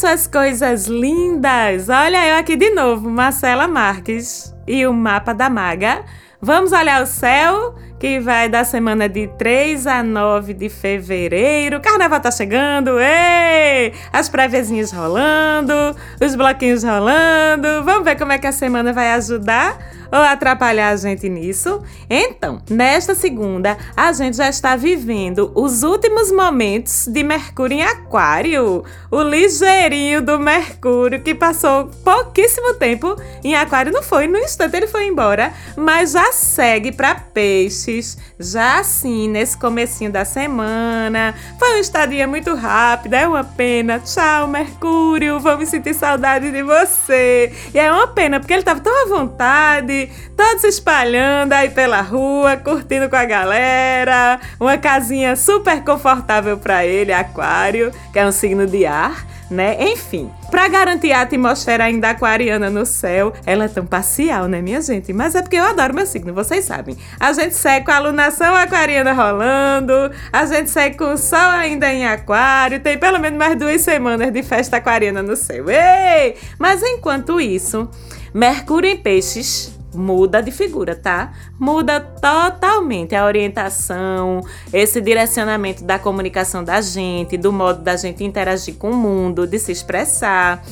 Suas coisas lindas! Olha eu aqui de novo, Marcela Marques e o mapa da maga. Vamos olhar o céu, que vai da semana de 3 a 9 de fevereiro. Carnaval tá chegando, ei! As préviazinhas rolando, os bloquinhos rolando. Vamos ver como é que a semana vai ajudar ou atrapalhar a gente nisso? Então, nesta segunda, a gente já está vivendo os últimos momentos de Mercúrio em Aquário. O ligeirinho do Mercúrio que passou pouquíssimo tempo em Aquário, não foi, no instante ele foi embora, mas já segue para Peixes, já assim, nesse comecinho da semana. Foi uma estadia muito rápida, é uma pena. Tchau, Mercúrio, vamos sentir saudade de você. E é uma pena, porque ele estava tão à vontade, todos espalhando aí pela rua, curtindo com a galera. Uma casinha super confortável para ele, Aquário, que é um signo de ar. Né? Enfim, para garantir a atmosfera ainda aquariana no céu, ela é tão parcial, né, minha gente? Mas é porque eu adoro meu signo, vocês sabem. A gente segue com a alunação aquariana rolando, a gente segue com o sol ainda em aquário, tem pelo menos mais duas semanas de festa aquariana no céu. Ei! Mas enquanto isso, Mercúrio em Peixes muda de figura, tá? Muda totalmente a orientação, esse direcionamento da comunicação da gente, do modo da gente interagir com o mundo, de se expressar.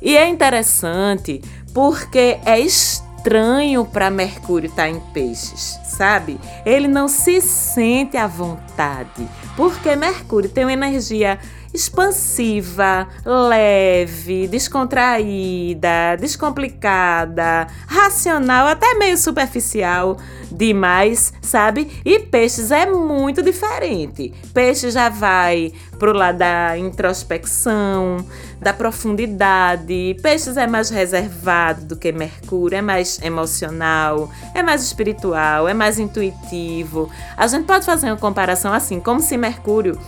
E é interessante porque é estranho para Mercúrio estar tá em peixes, sabe? Ele não se sente à vontade, porque Mercúrio tem uma energia expansiva, leve, descontraída, descomplicada, racional, até meio superficial demais, sabe? E peixes é muito diferente. Peixe já vai pro lado da introspecção, da profundidade. Peixes é mais reservado do que Mercúrio, é mais emocional, é mais espiritual, é mais intuitivo. A gente pode fazer uma comparação assim, como se Mercúrio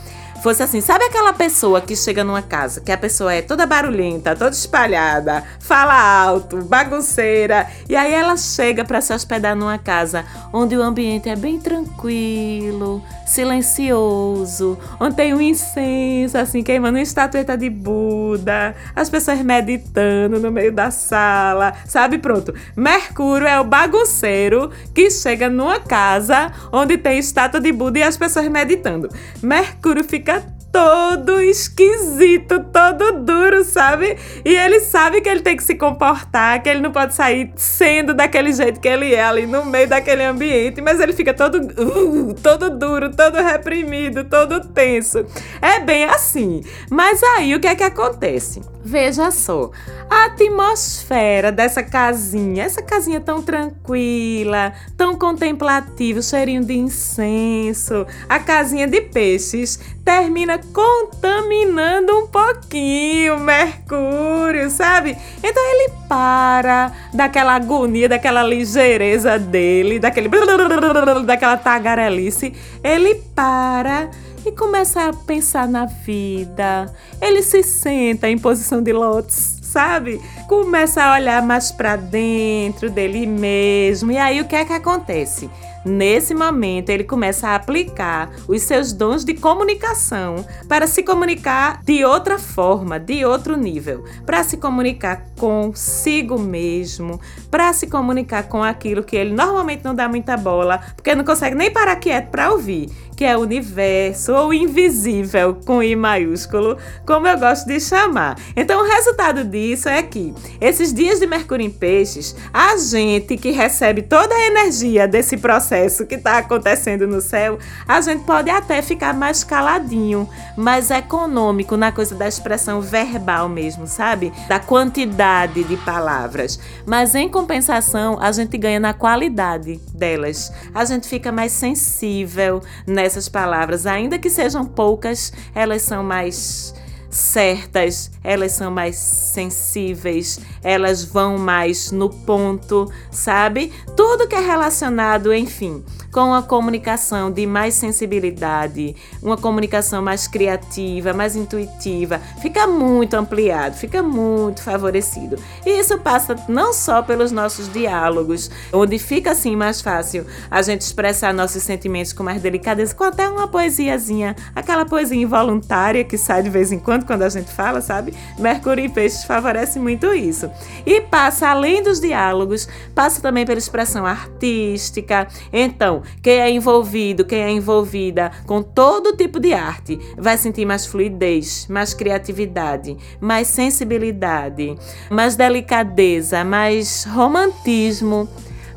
fosse assim, sabe aquela pessoa que chega numa casa, que a pessoa é toda barulhenta, toda espalhada, fala alto, bagunceira, e aí ela chega para se hospedar numa casa onde o ambiente é bem tranquilo, silencioso, onde tem um incenso assim queimando uma estatueta de Buda, as pessoas meditando no meio da sala, sabe? Pronto. Mercúrio é o bagunceiro que chega numa casa onde tem estátua de Buda e as pessoas meditando. Mercúrio fica todo esquisito, todo duro, sabe? E ele sabe que ele tem que se comportar, que ele não pode sair sendo daquele jeito que ele é ali no meio daquele ambiente, mas ele fica todo, uh, todo duro, todo reprimido, todo tenso. É bem assim. Mas aí o que é que acontece? Veja só, a atmosfera dessa casinha, essa casinha tão tranquila, tão contemplativa, cheirinho de incenso, a casinha de peixes, termina contaminando um pouquinho Mercúrio, sabe? Então ele para daquela agonia, daquela ligeireza dele, daquele daquela tagarelice, ele para e começa a pensar na vida. Ele se senta em posição de lótus, sabe? Começa a olhar mais para dentro dele mesmo. E aí o que é que acontece? Nesse momento, ele começa a aplicar os seus dons de comunicação para se comunicar de outra forma, de outro nível, para se comunicar consigo mesmo, para se comunicar com aquilo que ele normalmente não dá muita bola, porque não consegue nem parar quieto para ouvir, que é o universo ou invisível com I maiúsculo, como eu gosto de chamar. Então, o resultado disso é que esses dias de Mercúrio em Peixes, a gente que recebe toda a energia desse processo que está acontecendo no céu, a gente pode até ficar mais caladinho, mais econômico na coisa da expressão verbal mesmo, sabe? Da quantidade de palavras. Mas em compensação, a gente ganha na qualidade delas. A gente fica mais sensível nessas palavras, ainda que sejam poucas, elas são mais certas, elas são mais sensíveis, elas vão mais no ponto, sabe? Tudo que é relacionado, enfim, com uma comunicação de mais sensibilidade, uma comunicação mais criativa, mais intuitiva, fica muito ampliado, fica muito favorecido. E isso passa não só pelos nossos diálogos, onde fica assim mais fácil a gente expressar nossos sentimentos com mais delicadeza, com até uma poesiazinha, aquela poesia involuntária que sai de vez em quando quando a gente fala, sabe? Mercúrio e Peixes favorece muito isso. E passa além dos diálogos, passa também pela expressão artística. Então, quem é envolvido, quem é envolvida com todo tipo de arte, vai sentir mais fluidez, mais criatividade, mais sensibilidade, mais delicadeza, mais romantismo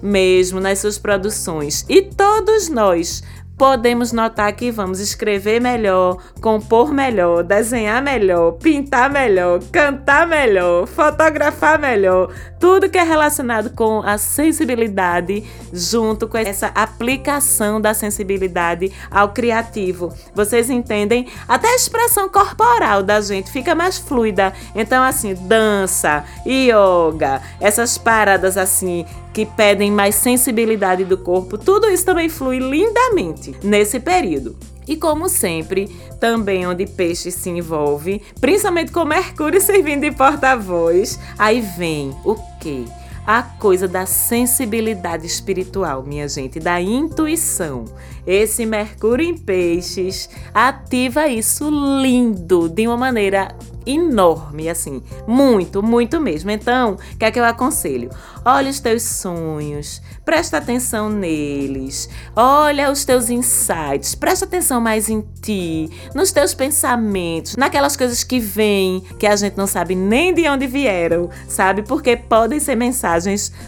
mesmo nas suas produções. E todos nós podemos notar que vamos escrever melhor, compor melhor, desenhar melhor, pintar melhor, cantar melhor, fotografar melhor, tudo que é relacionado com a sensibilidade, junto com essa aplicação da sensibilidade ao criativo. Vocês entendem? Até a expressão corporal da gente fica mais fluida. Então, assim, dança, yoga, essas paradas assim que pedem mais sensibilidade do corpo, tudo isso também flui lindamente nesse período. E como sempre, também onde peixe se envolve, principalmente com Mercúrio servindo de porta-voz, aí vem o quê? A coisa da sensibilidade espiritual, minha gente, da intuição. Esse Mercúrio em Peixes ativa isso lindo, de uma maneira enorme, assim, muito, muito mesmo. Então, o que é que eu aconselho? Olha os teus sonhos, presta atenção neles, olha os teus insights, presta atenção mais em ti, nos teus pensamentos, naquelas coisas que vêm, que a gente não sabe nem de onde vieram, sabe? Porque podem ser mensagens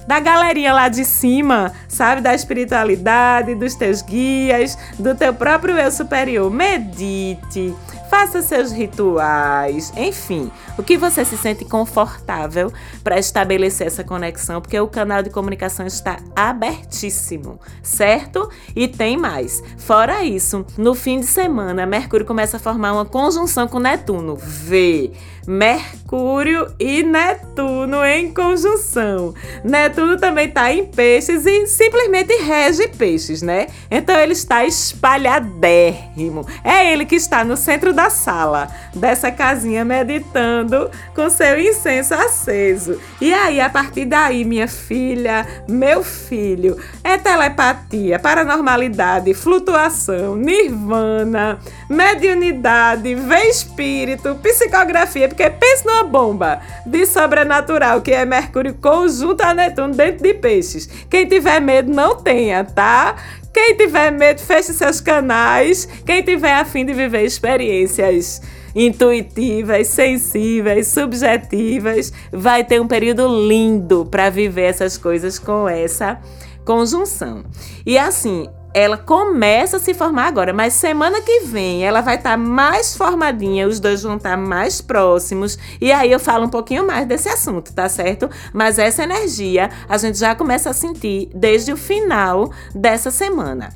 da galerinha lá de cima, sabe? Da espiritualidade, dos teus guias, do teu próprio eu superior. Medite faça seus rituais, enfim, o que você se sente confortável para estabelecer essa conexão, porque o canal de comunicação está abertíssimo, certo? E tem mais. Fora isso, no fim de semana, Mercúrio começa a formar uma conjunção com Netuno. V. Mercúrio e Netuno em conjunção. Netuno também está em peixes e simplesmente rege peixes, né? Então ele está espalhadérrimo. É ele que está no centro da sala dessa casinha meditando com seu incenso aceso. E aí, a partir daí, minha filha, meu filho, é telepatia, paranormalidade, flutuação, nirvana, mediunidade, vê espírito, psicografia porque pense numa bomba de sobrenatural que é Mercúrio conjunto a Netuno dentro de peixes. Quem tiver medo, não tenha, tá? Quem tiver medo, feche seus canais. Quem tiver afim de viver experiências intuitivas, sensíveis, subjetivas, vai ter um período lindo para viver essas coisas com essa conjunção. E assim, ela começa a se formar agora, mas semana que vem ela vai estar tá mais formadinha, os dois vão estar tá mais próximos, e aí eu falo um pouquinho mais desse assunto, tá certo? Mas essa energia a gente já começa a sentir desde o final dessa semana.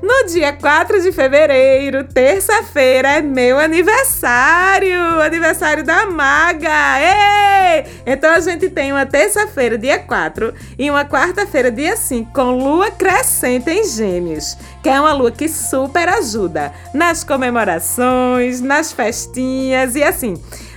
No dia 4 de fevereiro, terça-feira, é meu aniversário! Aniversário da Maga! Ei! Então a gente tem uma terça-feira, dia 4, e uma quarta-feira, dia 5, com lua crescente em Gêmeos, que é uma lua que super ajuda nas comemorações, nas festinhas e assim.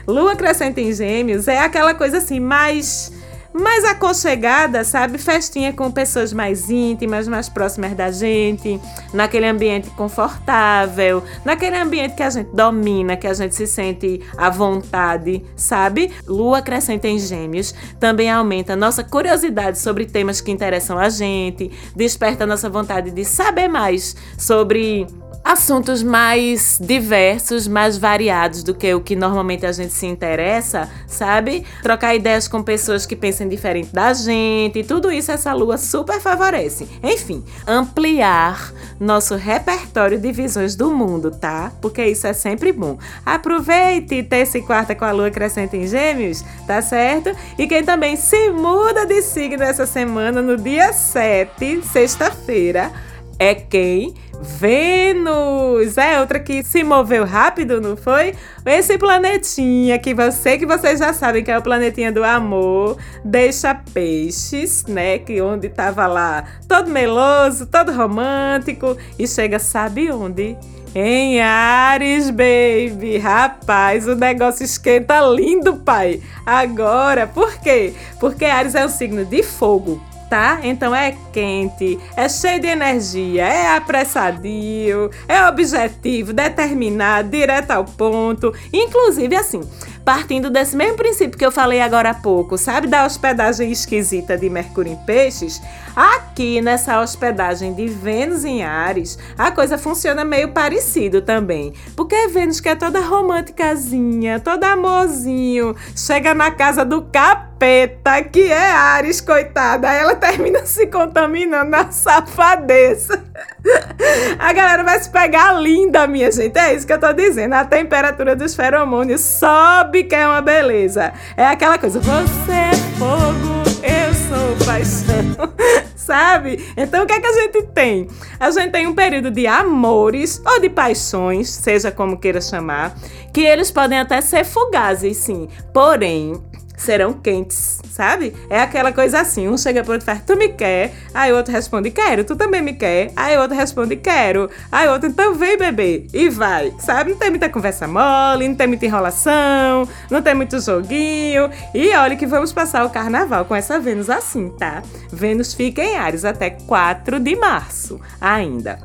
Lua crescente em Gêmeos é aquela coisa assim mais mais aconchegada, sabe? Festinha com pessoas mais íntimas, mais próximas da gente, naquele ambiente confortável, naquele ambiente que a gente domina, que a gente se sente à vontade, sabe? Lua crescente em Gêmeos também aumenta nossa curiosidade sobre temas que interessam a gente, desperta nossa vontade de saber mais sobre assuntos mais diversos, mais variados do que o que normalmente a gente se interessa, sabe? Trocar ideias com pessoas que pensam diferente da gente, tudo isso essa lua super favorece. Enfim, ampliar nosso repertório de visões do mundo, tá? Porque isso é sempre bom. Aproveite terça e quarta com a lua crescente em Gêmeos, tá certo? E quem também se muda de signo essa semana no dia 7, sexta-feira, É quem? Vênus! É outra que se moveu rápido, não foi? Esse planetinha que você que vocês já sabem que é o planetinha do amor, deixa peixes, né? Que onde tava lá todo meloso, todo romântico e chega sabe onde? Em Ares, baby. Rapaz, o negócio esquenta lindo, pai. Agora, por quê? Porque Ares é um signo de fogo tá? Então é quente, é cheio de energia, é apressadio, é objetivo, determinado, direto ao ponto. Inclusive, assim, partindo desse mesmo princípio que eu falei agora há pouco, sabe, da hospedagem esquisita de Mercúrio em Peixes, aqui nessa hospedagem de Vênus em Ares, a coisa funciona meio parecido também. Porque Vênus que é toda românticazinha, toda amorzinho, chega na casa do capeta, que é Ares, coitada, ela termina se contaminando na safadeza. A galera vai se pegar linda, minha gente. É isso que eu tô dizendo. A temperatura dos feromônios sobe, que é uma beleza. É aquela coisa, você é fogo, eu sou paixão. Sabe? Então o que é que a gente tem? A gente tem um período de amores ou de paixões, seja como queira chamar, que eles podem até ser fugazes, sim. Porém, serão quentes, sabe? É aquela coisa assim, um chega pro outro e faz, tu me quer? Aí o outro responde, quero, tu também me quer? Aí o outro responde, quero. Aí o outro, então vem beber. E vai, sabe? Não tem muita conversa mole, não tem muita enrolação, não tem muito joguinho. E olha que vamos passar o carnaval com essa Vênus assim, tá? Vênus fica em Ares até 4 de março ainda.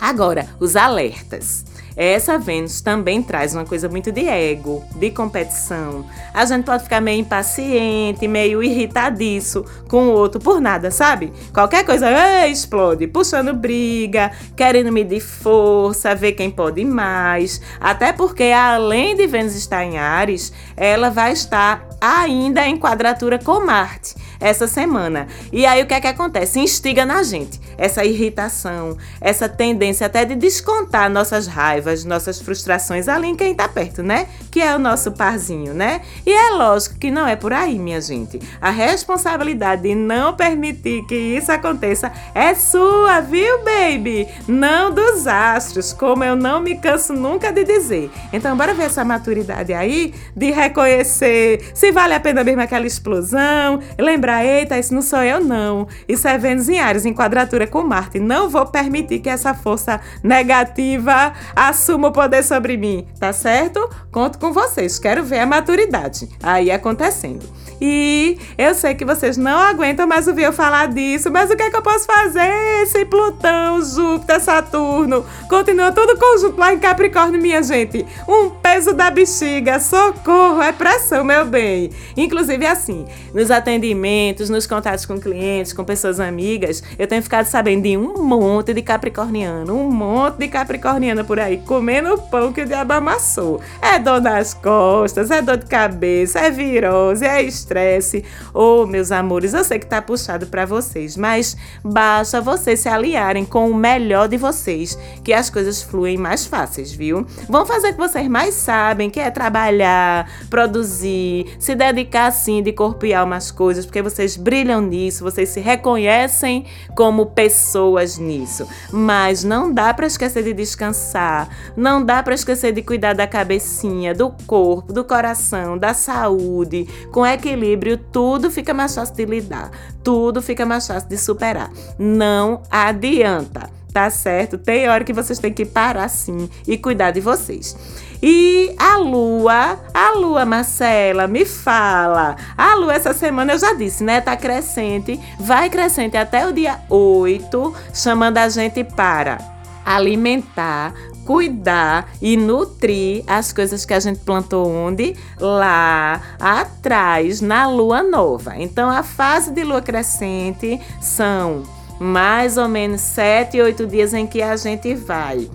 Agora, os alertas. Essa Vênus também traz uma coisa muito de ego, de competição. A gente pode ficar meio impaciente, meio irritadiço com o outro por nada, sabe? Qualquer coisa ei, explode, puxando briga, querendo medir força, ver quem pode mais. Até porque, além de Vênus estar em Ares, ela vai estar ainda em quadratura com Marte essa semana. E aí o que é que acontece? Instiga na gente essa irritação, essa tendência até de descontar nossas raivas, nossas frustrações ali em quem tá perto, né? Que é o nosso parzinho, né? E é lógico que não é por aí, minha gente. A responsabilidade de não permitir que isso aconteça é sua, viu, baby? Não dos astros, como eu não me canso nunca de dizer. Então, bora ver essa maturidade aí de reconhecer se vale a pena mesmo aquela explosão, lembrar eita, isso não sou eu não. Isso é Vênus em Ares, em quadratura com Marte. Não vou permitir que essa força negativa assuma o poder sobre mim, tá certo? Conto com vocês, quero ver a maturidade aí acontecendo. E eu sei que vocês não aguentam mais ouvir eu falar disso, mas o que é que eu posso fazer? Esse Plutão, Júpiter, Saturno, continua tudo conjunto lá em Capricórnio, minha gente. Um peso da bexiga, socorro, é pressão, meu bem. Inclusive assim, nos atendimentos, nos contatos com clientes, com pessoas amigas, eu tenho ficado sabendo de um monte de capricorniano, um monte de capricorniana por aí, comendo pão que o diabo amassou. É dor nas costas, é dor de cabeça, é virose, é estresse. Oh, meus amores, eu sei que tá puxado para vocês, mas basta vocês se aliarem com o melhor de vocês, que as coisas fluem mais fáceis, viu? Vão fazer o que vocês mais sabem, que é trabalhar, produzir, se dedicar assim de corpo e alma às coisas, porque vocês brilham nisso, vocês se reconhecem como pessoas nisso. Mas não dá para esquecer de descansar, não dá para esquecer de cuidar da cabecinha, do corpo, do coração, da saúde, com equilíbrio tudo fica mais fácil de lidar, tudo fica mais fácil de superar. Não adianta, tá certo? Tem hora que vocês têm que parar sim e cuidar de vocês. E a lua, a lua, Marcela, me fala. A lua essa semana eu já disse, né? Tá crescente, vai crescente até o dia 8, chamando a gente para alimentar, cuidar e nutrir as coisas que a gente plantou onde? Lá atrás, na lua nova. Então, a fase de lua crescente são mais ou menos sete, oito dias em que a gente vai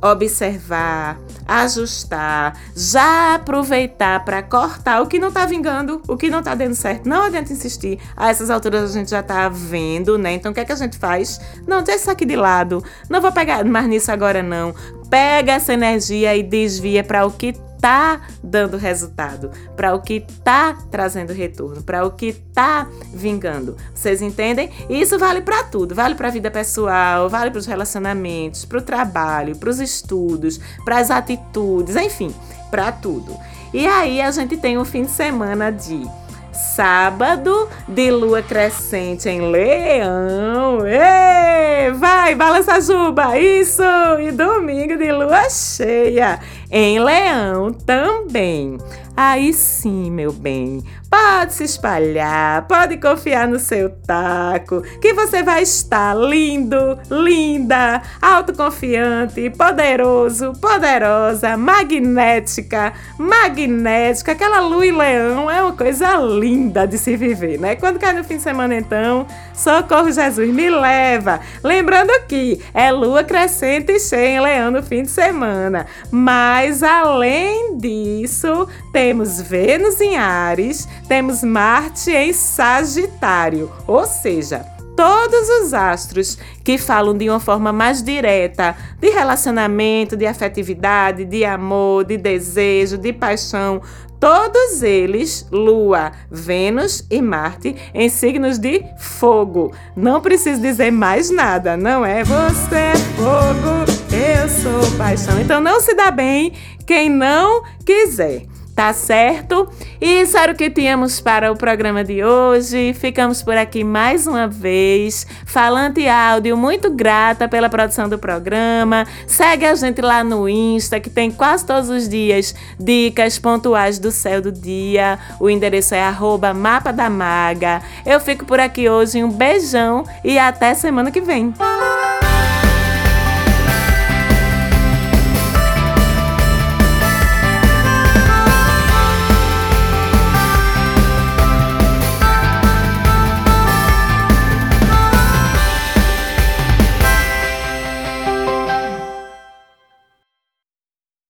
observar, ajustar, já aproveitar para cortar o que não tá vingando, o que não tá dando certo. Não adianta insistir. A essas alturas a gente já tá vendo, né? Então o que é que a gente faz? Não, deixa isso aqui de lado. Não vou pegar mais nisso agora não. Pega essa energia e desvia para o que tá dando resultado, para o que tá trazendo retorno, para o que tá vingando. Vocês entendem? E isso vale para tudo, vale para a vida pessoal, vale para os relacionamentos, para o trabalho, para os estudos, para as atitudes, enfim, para tudo. E aí a gente tem um fim de semana de sábado de lua crescente em Leão. Ei, vai, balança a juba, isso! E domingo de lua cheia em Leão também. Aí sim, meu bem, pode se espalhar, pode confiar no seu taco, que você vai estar lindo, linda, autoconfiante, poderoso, poderosa, magnética, magnética. Aquela lua em leão é uma coisa linda de se viver, né? Quando cai no fim de semana, então, socorro Jesus, me leva. Lembrando que é lua crescente e cheia em leão no fim de semana, mas além disso, tem temos Vênus em Ares, temos Marte em Sagitário, ou seja, todos os astros que falam de uma forma mais direta de relacionamento, de afetividade, de amor, de desejo, de paixão, todos eles, Lua, Vênus e Marte, em signos de fogo. Não preciso dizer mais nada, não é? Você é fogo, eu sou paixão. Então não se dá bem quem não quiser tá certo? E isso era o que tínhamos para o programa de hoje. Ficamos por aqui mais uma vez. Falante Áudio, muito grata pela produção do programa. Segue a gente lá no Insta, que tem quase todos os dias dicas pontuais do céu do dia. O endereço é arroba mapa da maga. Eu fico por aqui hoje. Um beijão e até semana que vem.